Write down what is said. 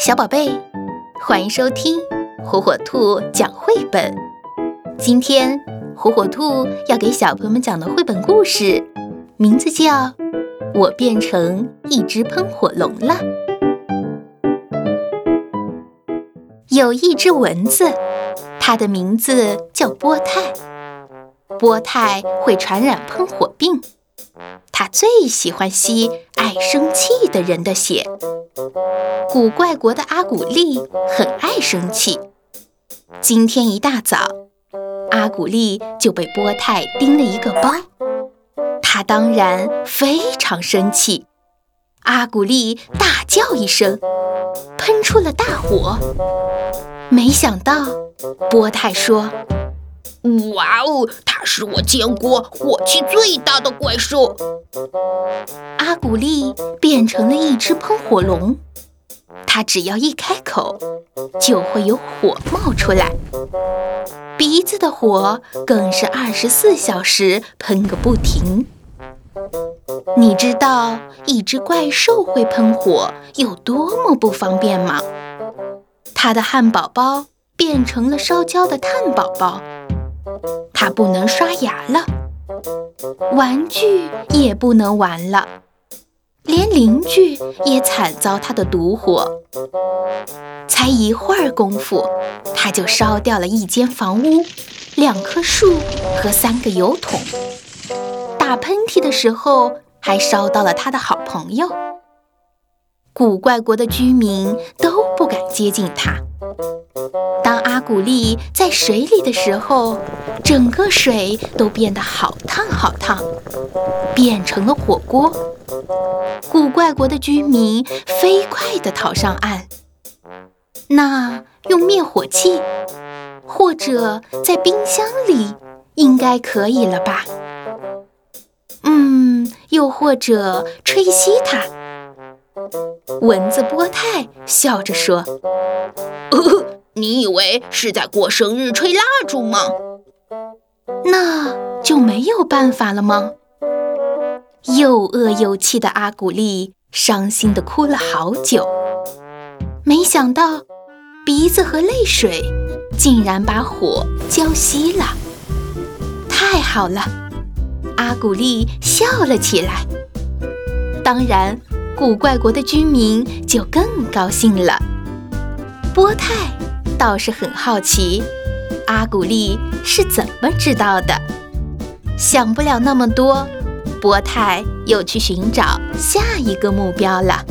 小宝贝，欢迎收听火火兔讲绘本。今天火火兔要给小朋友们讲的绘本故事，名字叫《我变成一只喷火龙了》。有一只蚊子，它的名字叫波泰。波泰会传染喷火病。他最喜欢吸爱生气的人的血。古怪国的阿古丽很爱生气。今天一大早，阿古丽就被波泰叮了一个包。他当然非常生气。阿古丽大叫一声，喷出了大火。没想到，波泰说。哇哦，它是我见过火气最大的怪兽。阿古丽变成了一只喷火龙，它只要一开口，就会有火冒出来，鼻子的火更是二十四小时喷个不停。你知道一只怪兽会喷火有多么不方便吗？它的汉堡包变成了烧焦的炭宝宝。它不能刷牙了，玩具也不能玩了，连邻居也惨遭它的毒火。才一会儿功夫，它就烧掉了一间房屋、两棵树和三个油桶。打喷嚏的时候，还烧到了他的好朋友。古怪国的居民都不敢接近它。当阿古丽在水里的时候，整个水都变得好烫好烫，变成了火锅。古怪国的居民飞快地逃上岸。那用灭火器，或者在冰箱里，应该可以了吧？嗯，又或者吹熄它。蚊子波泰笑着说。你以为是在过生日吹蜡烛吗？那就没有办法了吗？又饿又气的阿古丽伤心的哭了好久。没想到鼻子和泪水竟然把火浇熄了。太好了，阿古丽笑了起来。当然，古怪国的居民就更高兴了。波泰。倒是很好奇，阿古丽是怎么知道的？想不了那么多，波泰又去寻找下一个目标了。